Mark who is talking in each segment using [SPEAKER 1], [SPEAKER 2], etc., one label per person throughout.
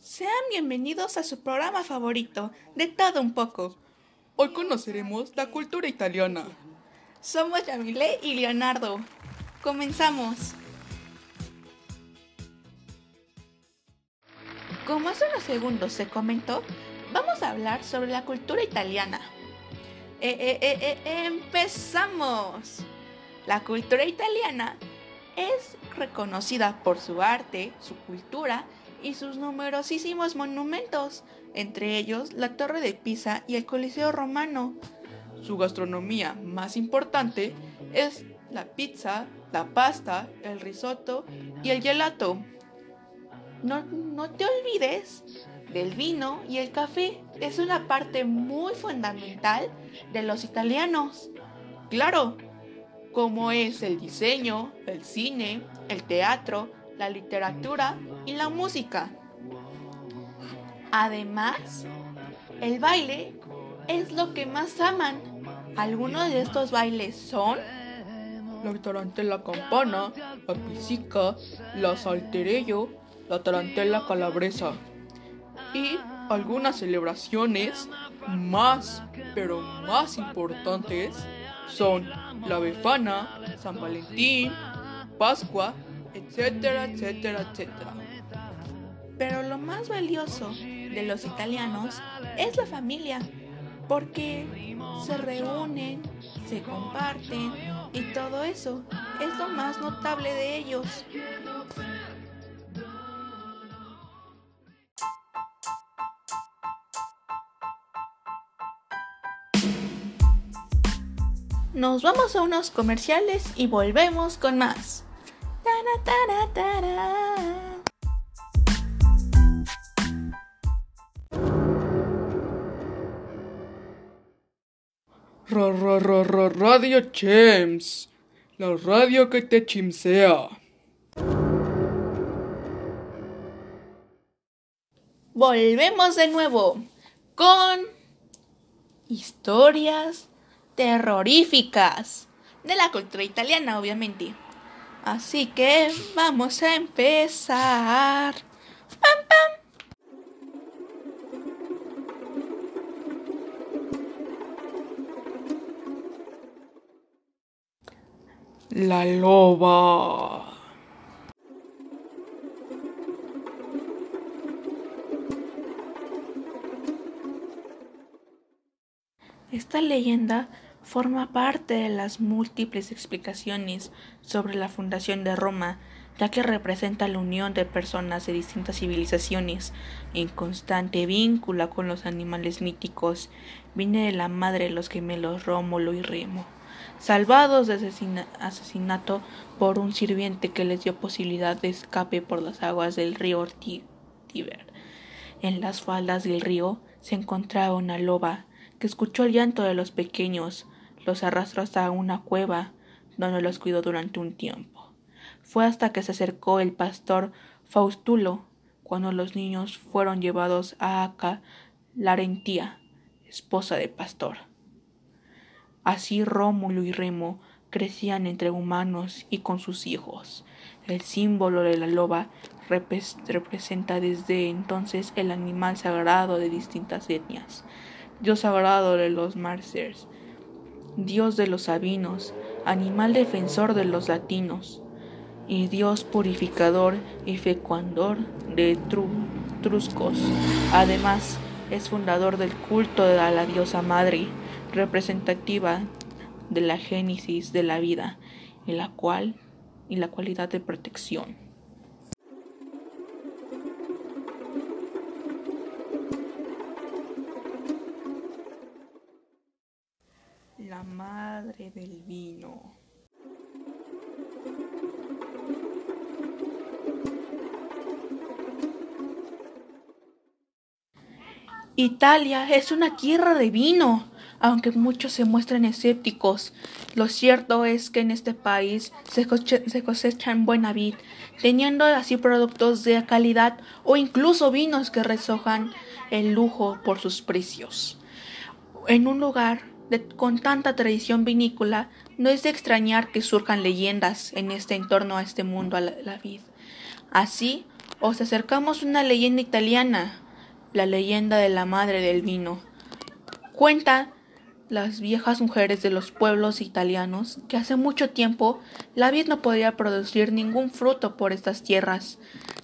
[SPEAKER 1] Sean bienvenidos a su programa favorito, de todo un poco.
[SPEAKER 2] Hoy conoceremos la cultura italiana.
[SPEAKER 1] Somos Yamile y Leonardo. Comenzamos. Como hace unos segundos se comentó, vamos a hablar sobre la cultura italiana. Eh, eh, eh, empezamos. La cultura italiana es reconocida por su arte, su cultura y sus numerosísimos monumentos, entre ellos la Torre de Pisa y el Coliseo Romano.
[SPEAKER 2] Su gastronomía más importante es la pizza, la pasta, el risotto y el gelato.
[SPEAKER 1] No, no te olvides del vino y el café. Es una parte muy fundamental de los italianos.
[SPEAKER 2] Claro, como es el diseño, el cine, el teatro, la literatura y la música.
[SPEAKER 1] Además, el baile es lo que más aman. Algunos de estos bailes son
[SPEAKER 2] la tarantela campana, la pizzica, la salterello, la tarantela calabresa y algunas celebraciones más, pero más importantes son la Befana, San Valentín, Pascua, etcétera, etcétera, etcétera.
[SPEAKER 1] Pero lo más valioso de los italianos es la familia, porque se reúnen, se comparten y todo eso es lo más notable de ellos. Nos vamos a unos comerciales y volvemos con más.
[SPEAKER 2] Radio Chems, la radio que te chimsea.
[SPEAKER 1] Volvemos de nuevo con historias terroríficas de la cultura italiana, obviamente. Así que vamos a empezar. ¡Pam, pam!
[SPEAKER 2] La loba.
[SPEAKER 1] Esta leyenda forma parte de las múltiples explicaciones sobre la fundación de Roma, ya que representa la unión de personas de distintas civilizaciones en constante vínculo con los animales míticos. Viene de la madre de los gemelos Rómulo y Remo, salvados de asesinato por un sirviente que les dio posibilidad de escape por las aguas del río Tíber. En las faldas del río se encontraba una loba que escuchó el llanto de los pequeños, los arrastró hasta una cueva, donde los cuidó durante un tiempo. Fue hasta que se acercó el pastor Faustulo, cuando los niños fueron llevados a Aca, Larentía, esposa del pastor. Así Rómulo y Remo crecían entre humanos y con sus hijos. El símbolo de la loba representa desde entonces el animal sagrado de distintas etnias. Dios sagrado de los Marcers, Dios de los Sabinos, animal defensor de los latinos, y Dios purificador y fecuandor de Truscos. Además, es fundador del culto de la diosa madre, representativa de la génesis de la vida, en la cual y la cualidad de protección. Italia es una tierra de vino, aunque muchos se muestran escépticos. Lo cierto es que en este país se, cosecha, en buena vid, teniendo así productos de calidad o incluso vinos que resojan el lujo por sus precios. En un lugar con tanta tradición vinícola, no es de extrañar que surjan leyendas en este entorno a este mundo a la, vid. Así, os acercamos una leyenda italiana, la leyenda de la madre del vino. Cuenta las viejas mujeres de los pueblos italianos que hace mucho tiempo la vid no podía producir ningún fruto por estas tierras.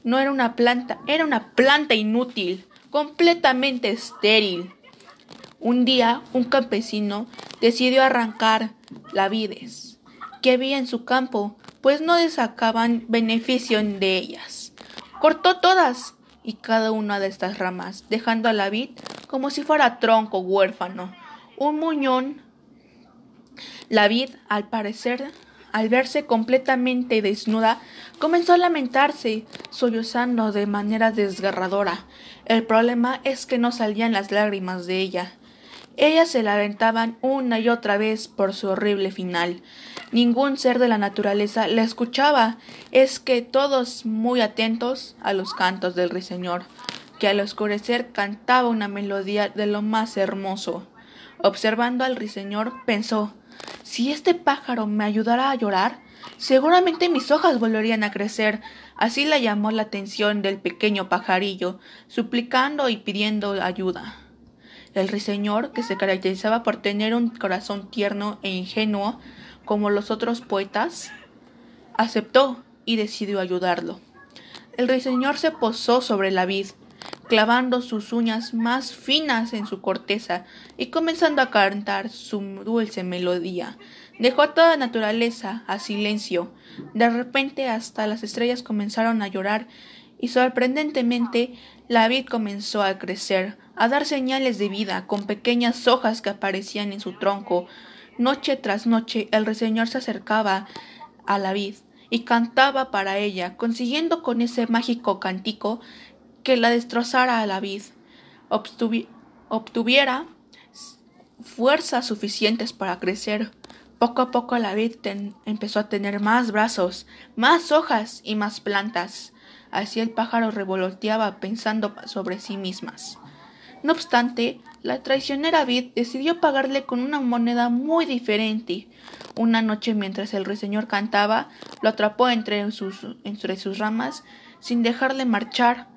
[SPEAKER 1] No era una planta, era una planta inútil, completamente estéril. Un día un campesino decidió arrancar la vides que había en su campo, pues no le sacaban beneficio de ellas. Cortó todas y cada una de estas ramas, dejando a la vid como si fuera tronco huérfano un muñón. La vid, al parecer, al verse completamente desnuda, comenzó a lamentarse, sollozando de manera desgarradora. El problema es que no salían las lágrimas de ella. Ellas se lamentaban una y otra vez por su horrible final. Ningún ser de la naturaleza la escuchaba. Es que todos muy atentos a los cantos del ruiseñor, que al oscurecer cantaba una melodía de lo más hermoso. Observando al ruiseñor, pensó si este pájaro me ayudara a llorar, seguramente mis hojas volverían a crecer. Así le llamó la atención del pequeño pajarillo, suplicando y pidiendo ayuda. El ruiseñor, que se caracterizaba por tener un corazón tierno e ingenuo, como los otros poetas, aceptó y decidió ayudarlo. El ruiseñor se posó sobre la vid, clavando sus uñas más finas en su corteza y comenzando a cantar su dulce melodía. Dejó a toda naturaleza a silencio. De repente hasta las estrellas comenzaron a llorar y sorprendentemente la vid comenzó a crecer, a dar señales de vida con pequeñas hojas que aparecían en su tronco. Noche tras noche el ruiseñor se acercaba a la vid y cantaba para ella, consiguiendo con ese mágico cantico que la destrozara a la vid, obtuviera fuerzas suficientes para crecer. Poco a poco la vid empezó a tener más brazos, más hojas y más plantas. Así el pájaro revoloteaba pensando sobre sí mismas. No obstante, la traicionera vid decidió pagarle con una moneda muy diferente. Una noche mientras el ruiseñor cantaba, lo atrapó entre sus, entre sus ramas sin dejarle marchar.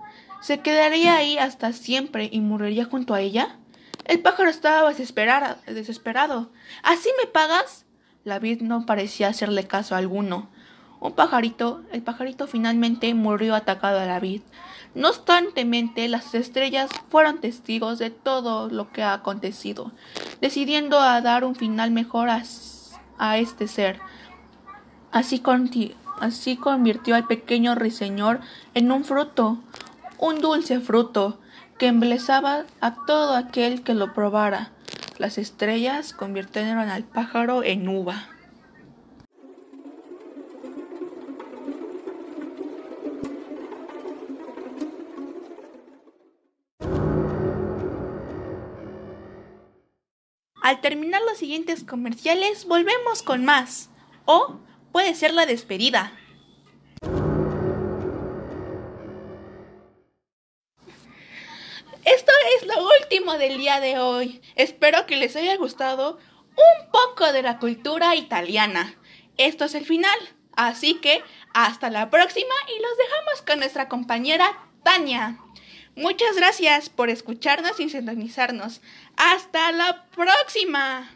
[SPEAKER 1] ¿Se quedaría ahí hasta siempre y moriría junto a ella? El pájaro estaba desesperado. ¿Así me pagas? La vid no parecía hacerle caso alguno. Un pajarito, el pajarito finalmente murió atacado a la vid. No obstantemente, las estrellas fueron testigos de todo lo que ha acontecido, decidiendo a dar un final mejor a, este ser. Así, así convirtió al pequeño ruiseñor en un fruto, un dulce fruto que embelezaba a todo aquel que lo probara. Las estrellas convirtieron al pájaro en uva. Al terminar los siguientes comerciales, volvemos con más. O puede ser la despedida. Esto es lo último del día de hoy. Espero que les haya gustado un poco de la cultura italiana. Esto es el final. Así que hasta la próxima y los dejamos con nuestra compañera Tania. Muchas gracias por escucharnos y sintonizarnos. Hasta la próxima.